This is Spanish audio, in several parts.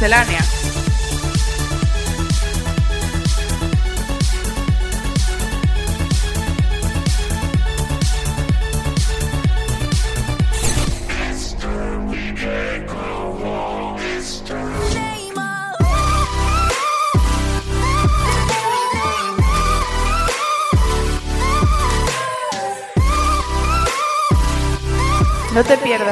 Miscelánea.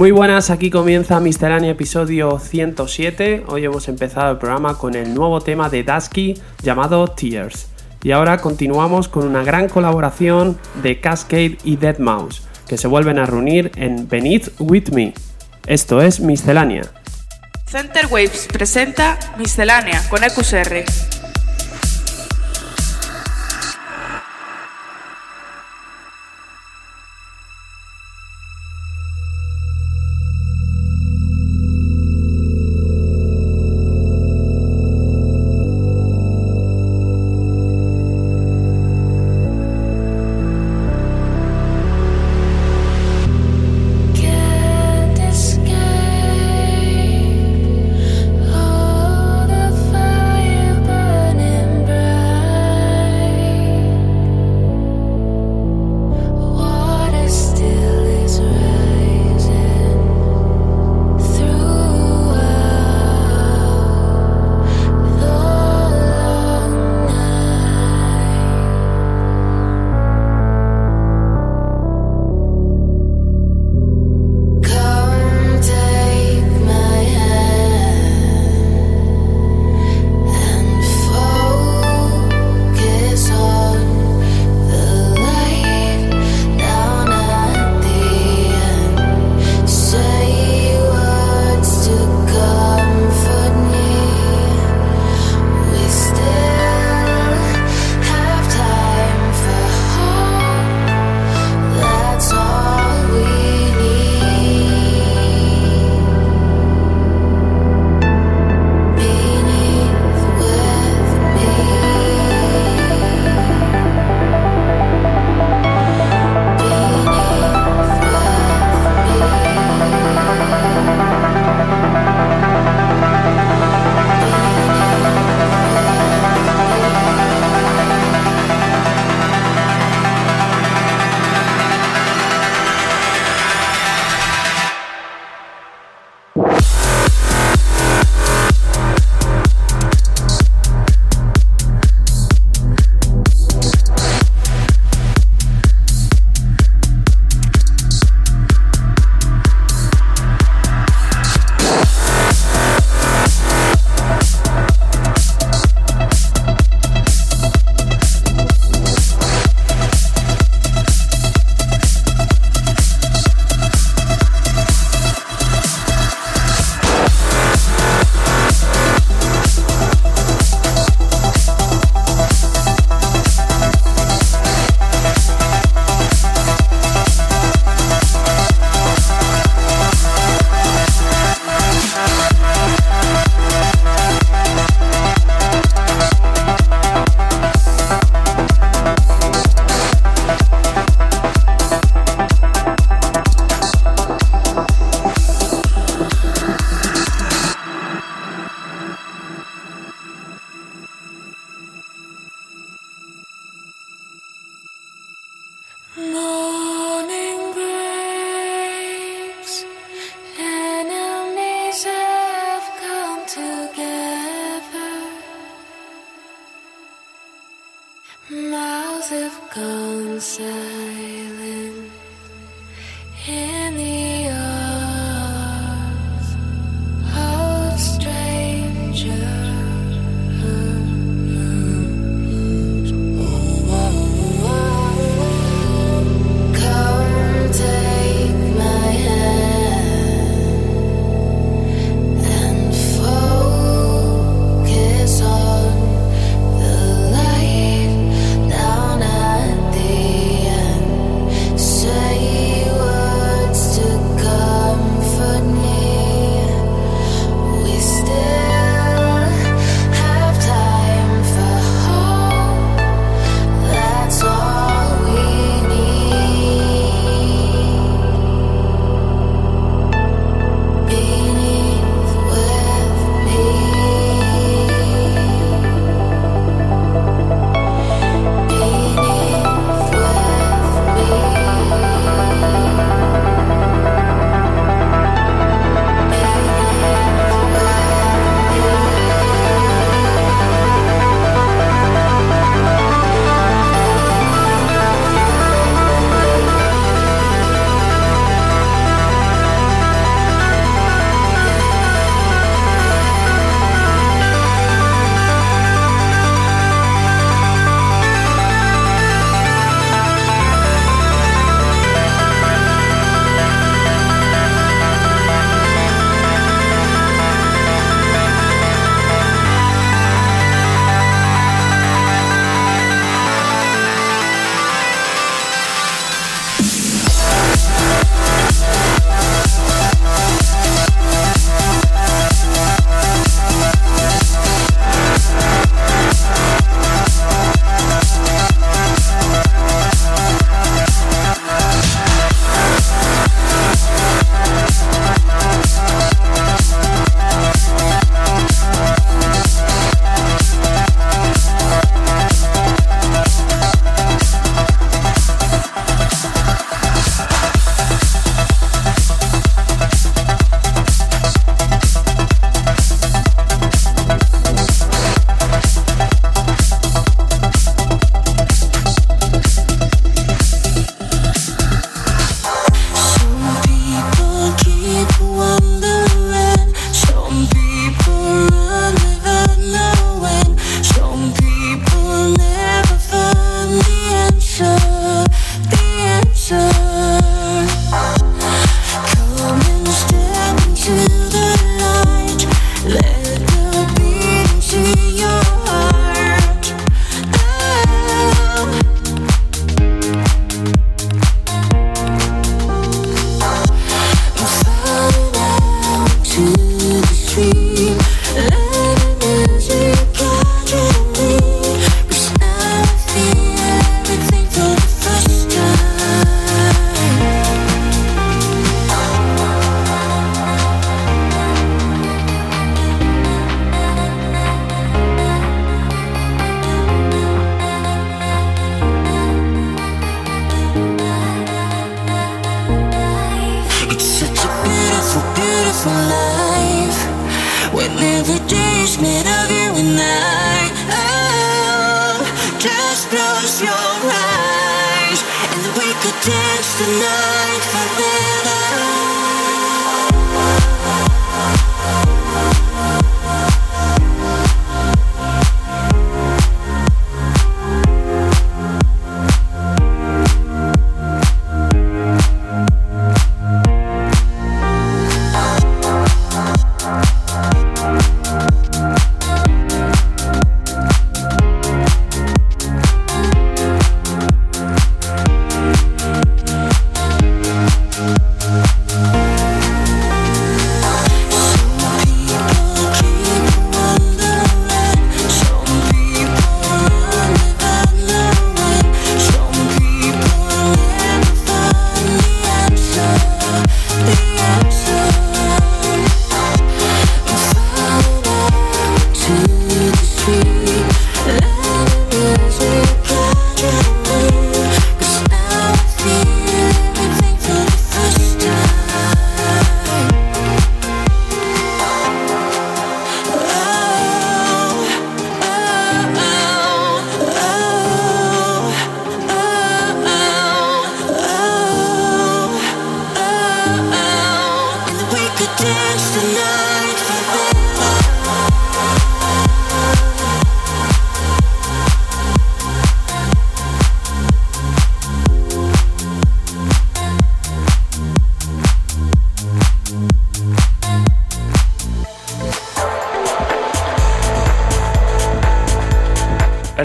Muy buenas, aquí comienza Miscelánea episodio 107. Hoy hemos empezado el programa con el nuevo tema de Dusky llamado Tears. Y ahora continuamos con una gran colaboración de Cascade y Dead Mouse, que se vuelven a reunir en Beneath With Me. Esto es Miscelánea. Center Waves presenta Miscelánea con EQSR.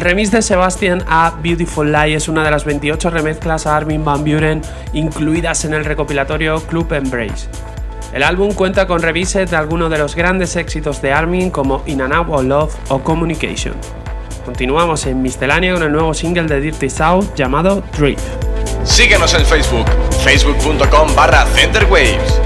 Remix de Sebastian a Beautiful Lie es una de las 28 remezclas a Armin Van Buren incluidas en el recopilatorio Club Embrace. El álbum cuenta con revises de algunos de los grandes éxitos de Armin como In and Out of Love o Communication. Continuamos en Miscelánea con el nuevo single de Dirty South llamado Drip. Síguenos en Facebook, facebook.com barra Centerwaves.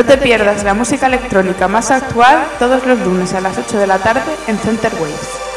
No te pierdas la música electrónica más actual todos los lunes a las 8 de la tarde en Center Waves.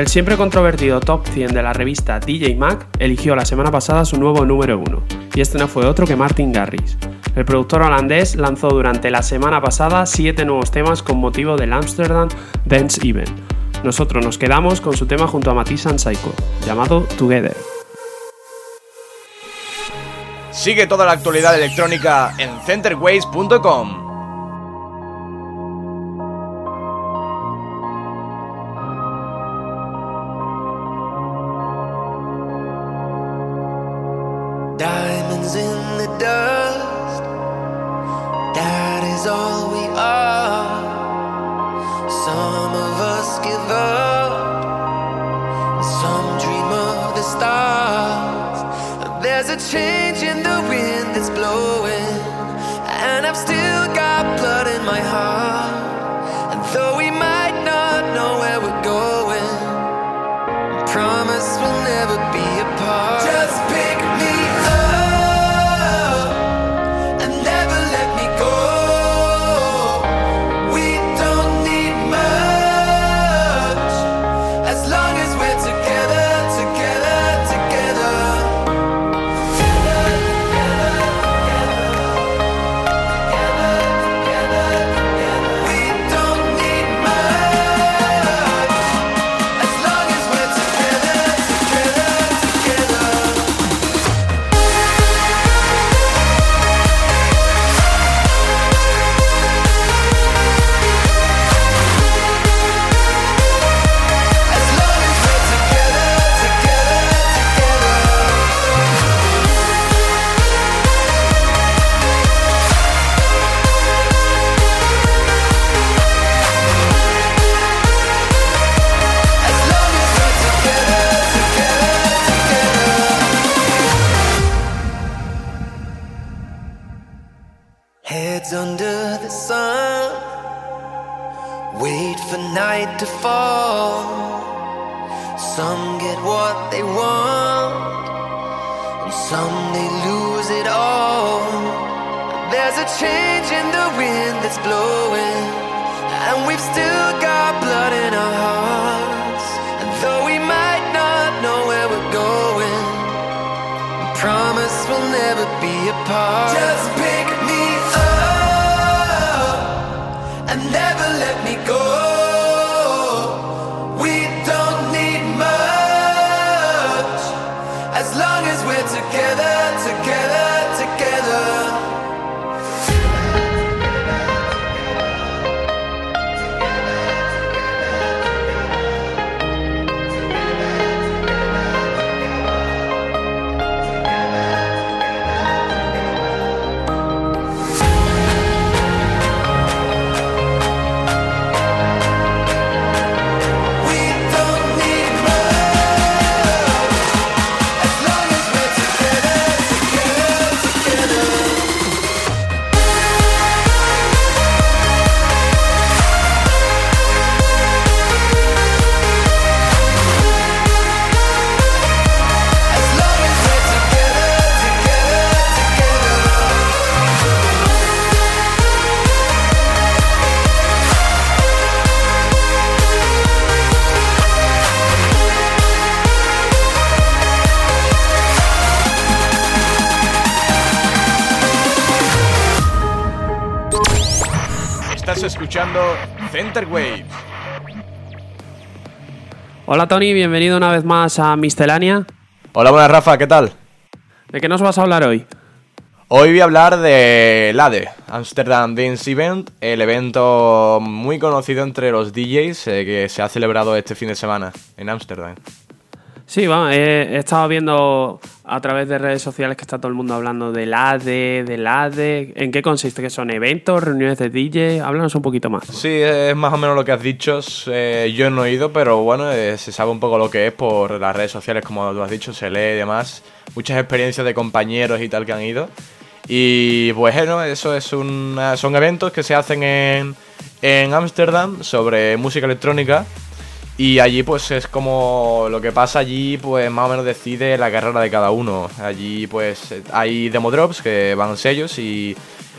El siempre controvertido top 100 de la revista DJ Mag eligió la semana pasada su nuevo número 1, y este no fue otro que Martin Garrix. El productor holandés lanzó durante la semana pasada 7 nuevos temas con motivo del Amsterdam Dance Event. Nosotros nos quedamos con su tema junto a Matisse and Psycho, llamado Together. Sigue toda la actualidad electrónica en centerways.com. under the sun. Wait for night to fall. Some get what they want, and some they lose it all. There's a change in the wind that's blowing, and we've still got blood in our hearts. And though we might not know where we're going, promise we'll never be apart. Just pick escuchando Center Waves. Hola Tony, bienvenido una vez más a Miscelánea. Hola, buenas Rafa, ¿qué tal? ¿De qué nos vas a hablar hoy? Hoy voy a hablar de LADE, Amsterdam Dance Event, el evento muy conocido entre los DJs eh, que se ha celebrado este fin de semana en Ámsterdam. Sí, vamos, he, estado viendo a través de redes sociales que está todo el mundo hablando del ADE, del ADE. ¿En qué consiste? ¿Que son eventos, reuniones de DJ? Háblanos un poquito más. Sí, es más o menos lo que has dicho. Eh, yo no he ido, pero bueno, eh, se sabe un poco lo que es por las redes sociales, como tú has dicho, se lee y demás. Muchas experiencias de compañeros y tal que han ido. Y pues bueno, eso es una, son eventos que se hacen en Ámsterdam sobre música electrónica y allí pues es como lo que pasa allí pues más o menos decide la carrera de cada uno. Allí pues hay demo drops que van sellos y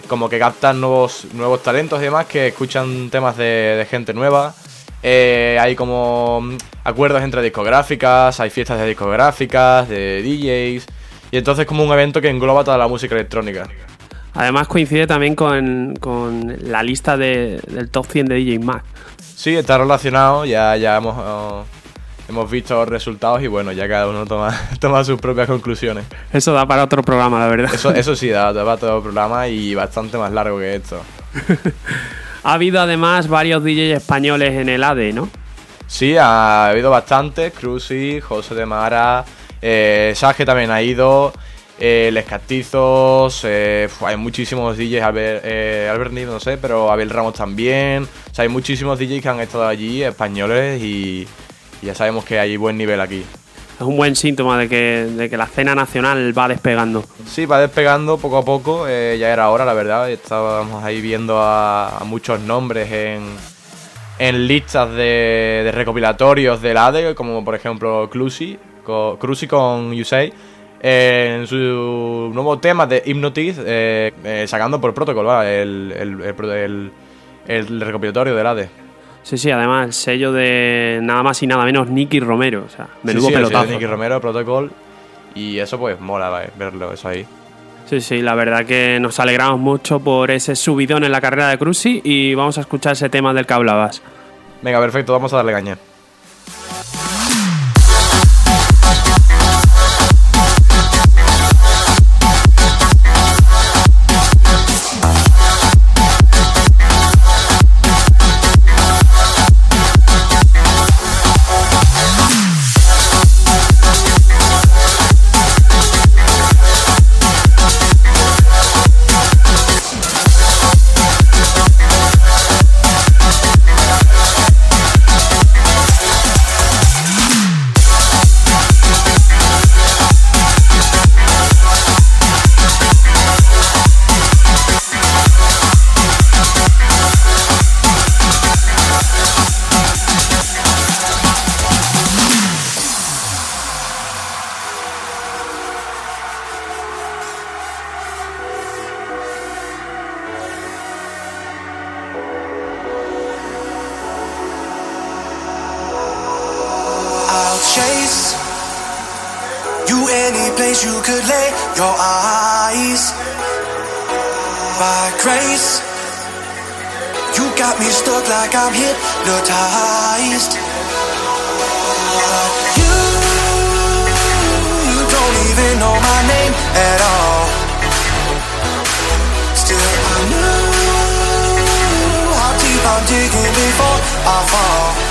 como que captan nuevos, nuevos talentos y demás que escuchan temas de, gente nueva Eh, hay como acuerdos entre discográficas, hay fiestas de discográficas, de DJs. Y entonces como un evento que engloba toda la música electrónica. Además coincide también con, con la lista de, del top 100 de DJ Mag. Sí, está relacionado, ya, ya hemos, oh, hemos visto resultados y bueno, ya cada uno toma, toma sus propias conclusiones. Eso da para otro programa, la verdad. Eso, eso sí, da, da para el programa y bastante más largo que esto. ha habido además varios DJs españoles en el ADE, ¿no? Sí, ha habido bastantes, Cruzy, José de Mara, eh, Sage también ha ido, eh, Les Castizos, eh, hay muchísimos DJs, Albert, eh, Albert Nid, no sé, pero Abel Ramos también. Sea, hay muchísimos DJs que han estado allí, españoles, y, y ya sabemos que hay buen nivel aquí. Es un buen síntoma de que, de que la escena nacional va despegando. Sí, va despegando poco a poco, eh, ya era hora, la verdad. Estábamos ahí viendo a, a muchos nombres en, en listas de, de recopilatorios del ADE, como por ejemplo Cruzy, con, con Yusei, eh, en su nuevo tema de Hypnotize, eh, eh, sacando por Protocol, ¿vale? el, el, el, el- el recopilatorio del ADE. Sí, sí, además el sello de nada más y nada menos Nicky Romero. O sea, menudo sí, sí, el sello pelotazo. de Nicky Romero, Protocol, y eso pues mola ¿vale? verlo, eso ahí. Sí, sí, la verdad que nos alegramos mucho por ese subidón en la carrera de Cruzy y vamos a escuchar ese tema del que hablabas. Venga, perfecto, vamos a darle caña. Fall.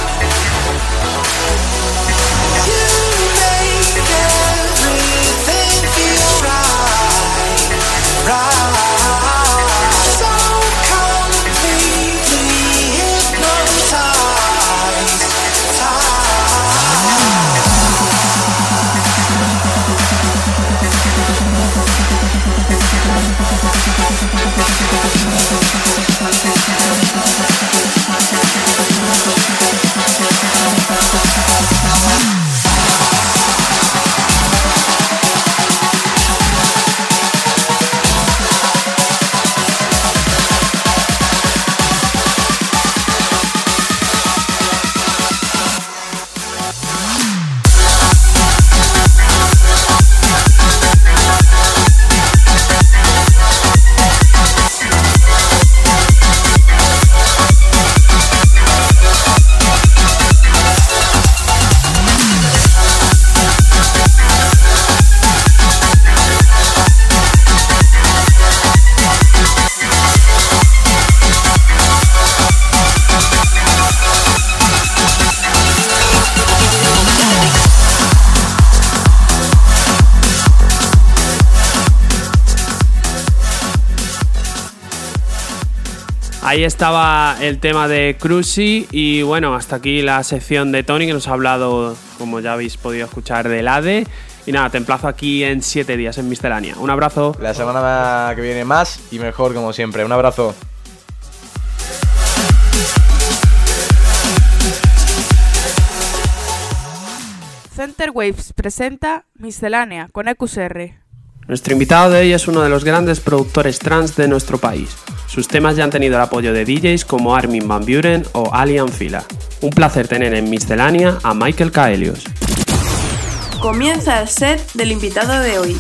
Ahí estaba el tema de Cruzy y bueno, hasta aquí la sección de Tony que nos ha hablado, como ya habéis podido escuchar, del ADE. Y nada, te emplazo aquí en 7 días en Miscelánea. Un abrazo. La semana que viene más y mejor como siempre. Un abrazo. Center Waves presenta Miscelánea con E EQSR. Nuestro invitado de hoy es uno de los grandes productores trans de nuestro país. Sus temas ya han tenido el apoyo de DJs como Armin Van Buren o Alien Fila. Un placer tener en Miscelánea a Michael Kaelius. Comienza el set del invitado de hoy.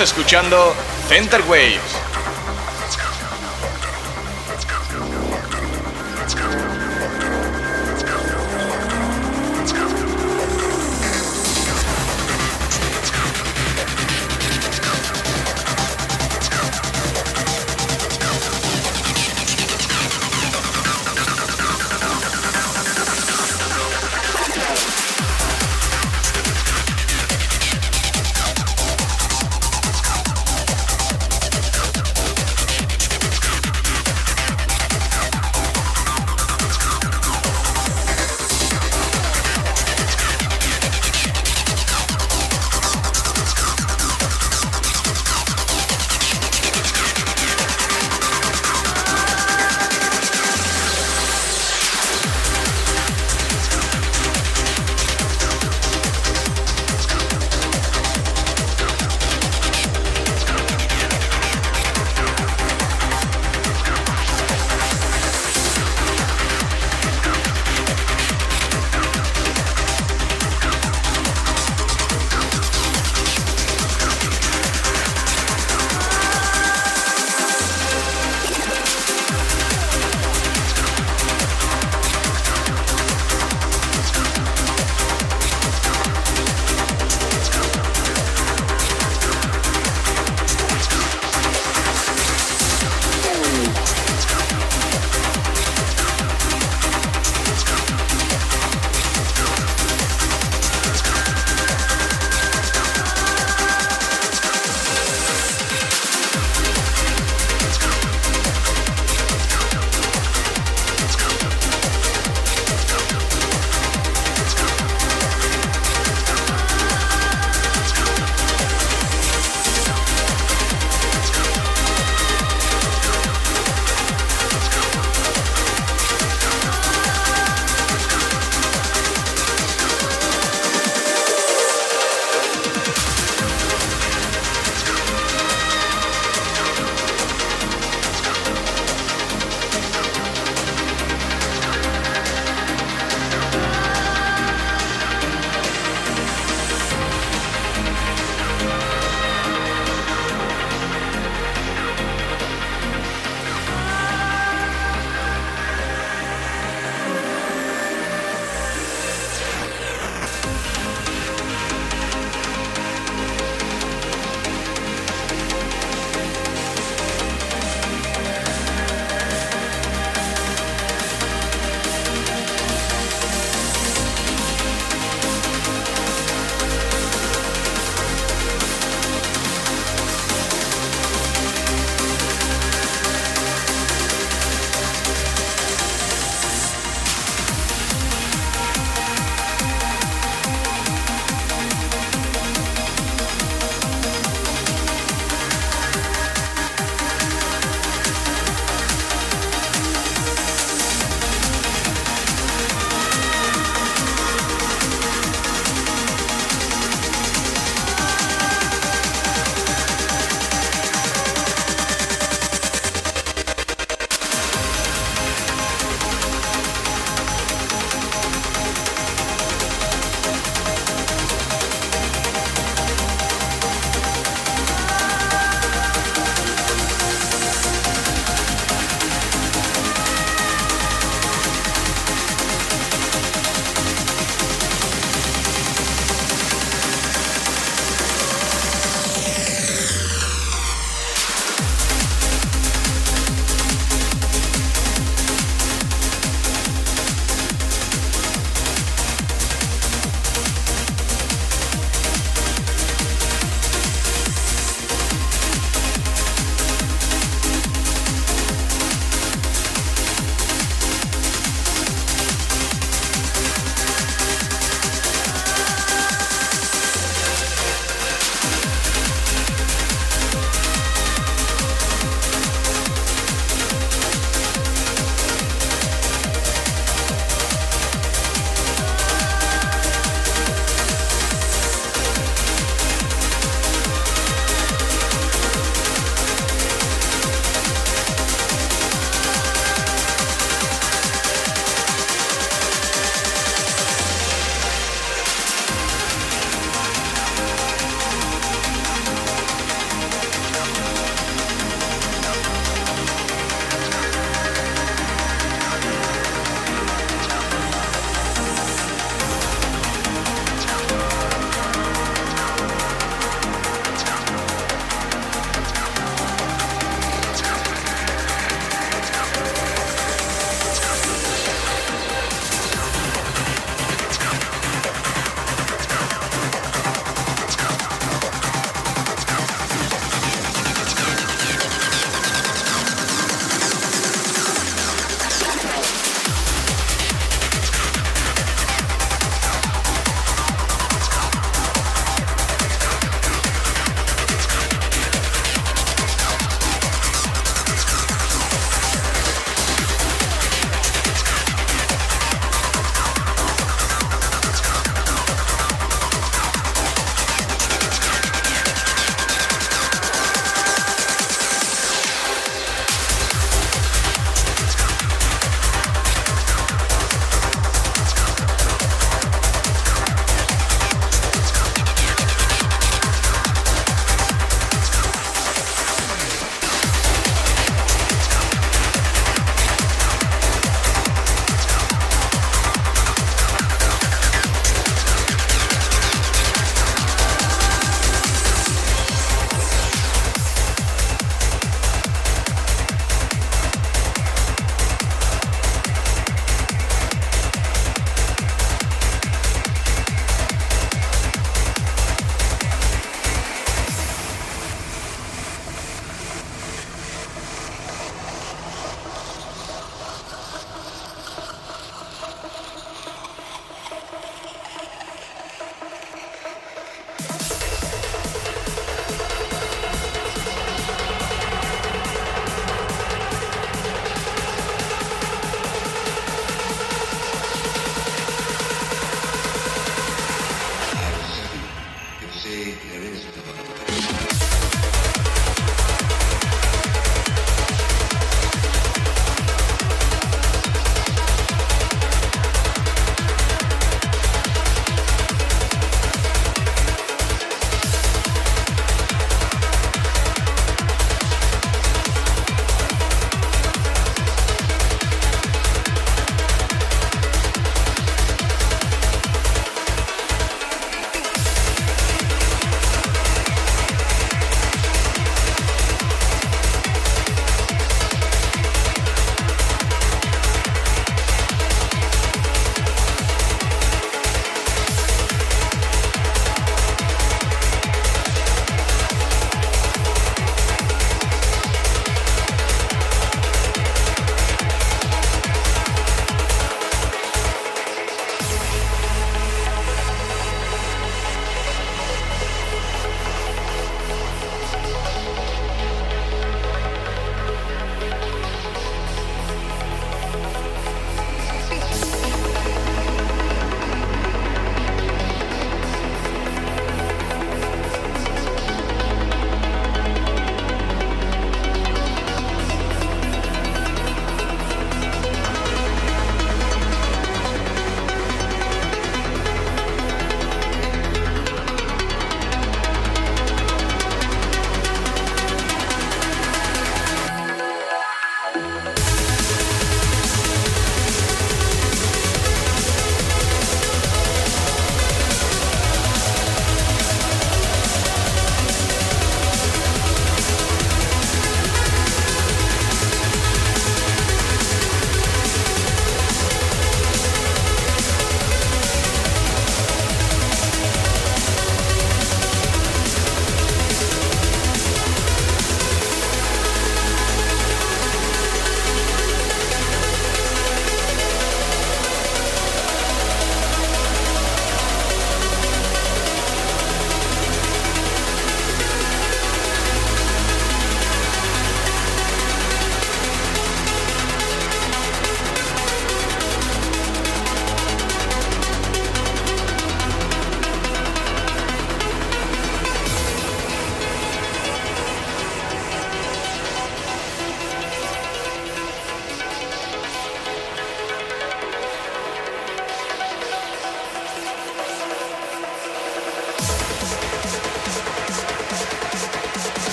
Escuchando Center Waves.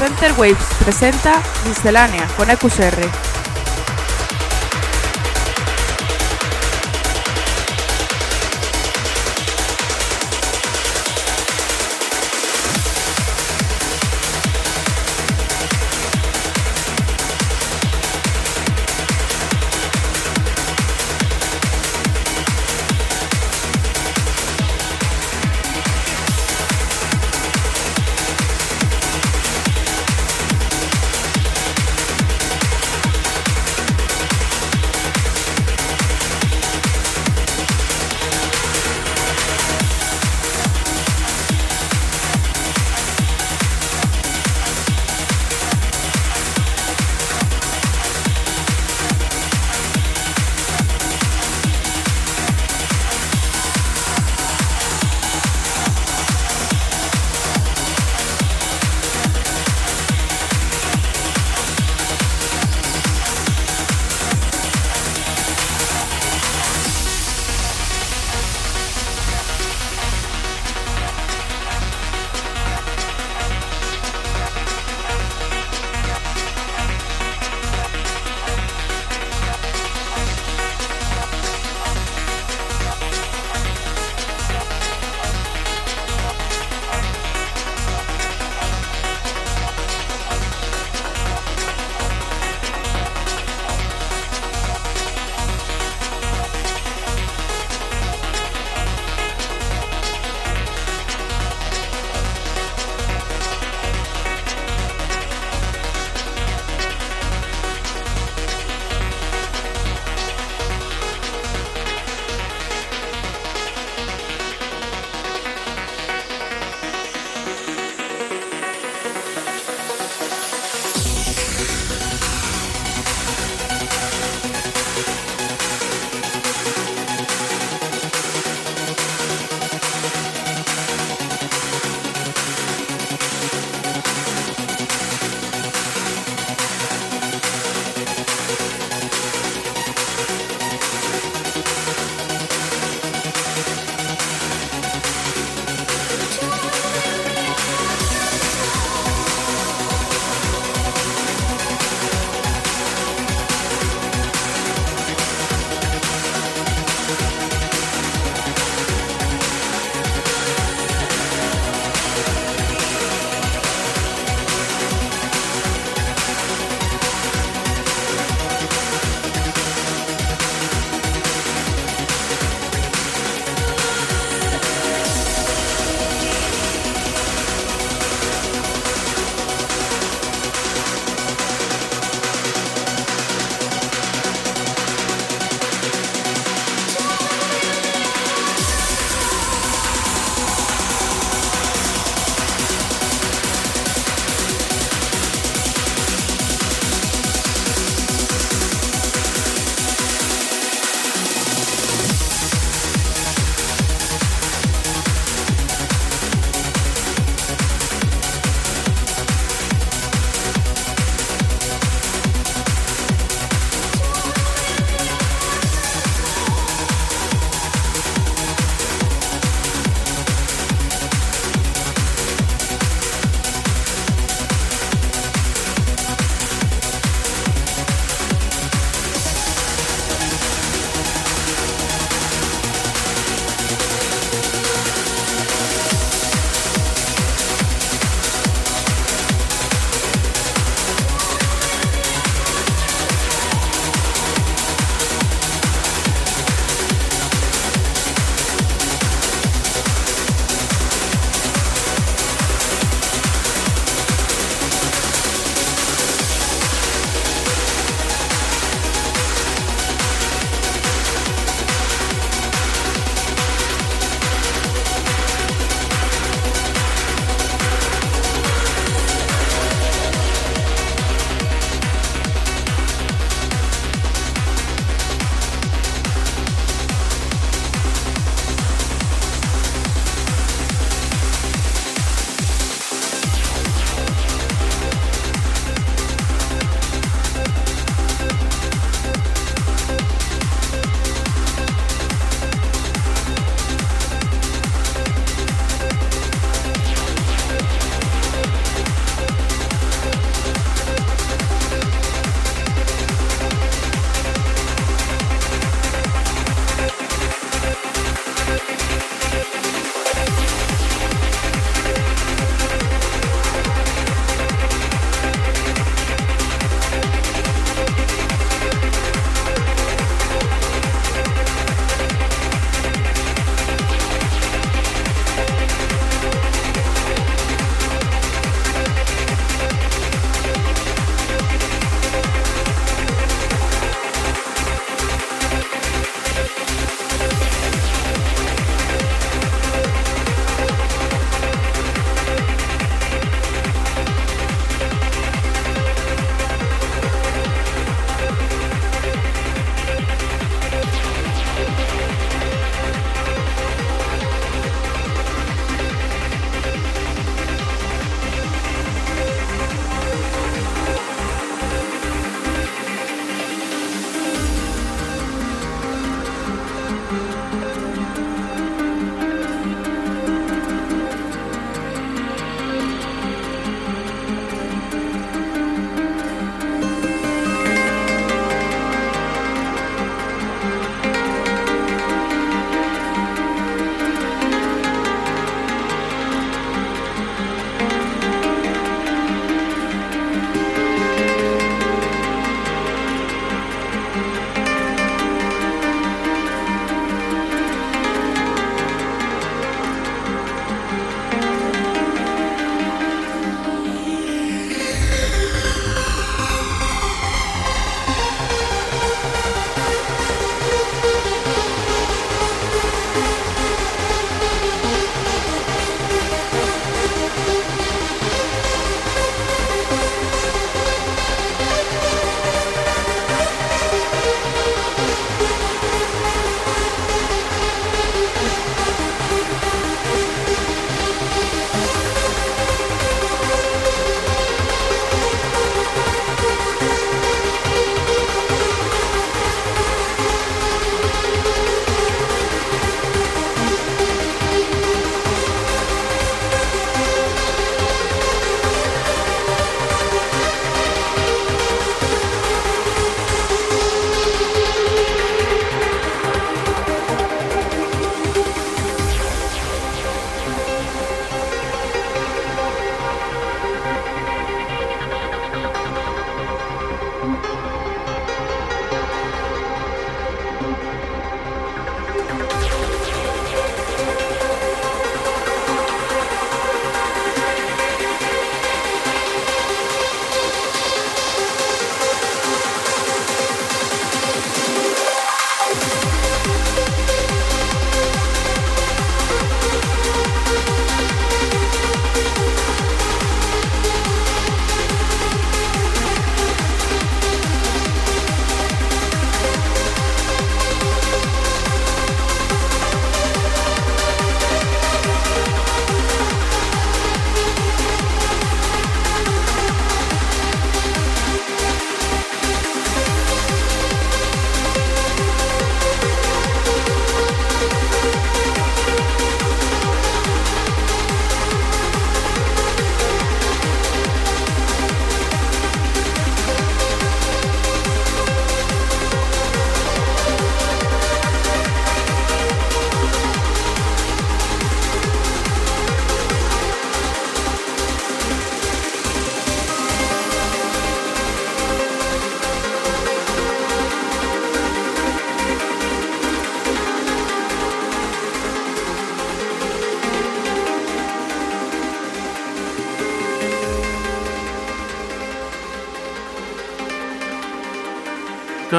Center Waves presenta Miscelánea con EQSR.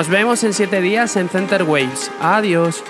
Nos vemos en 7 días en Center Waves. Adiós.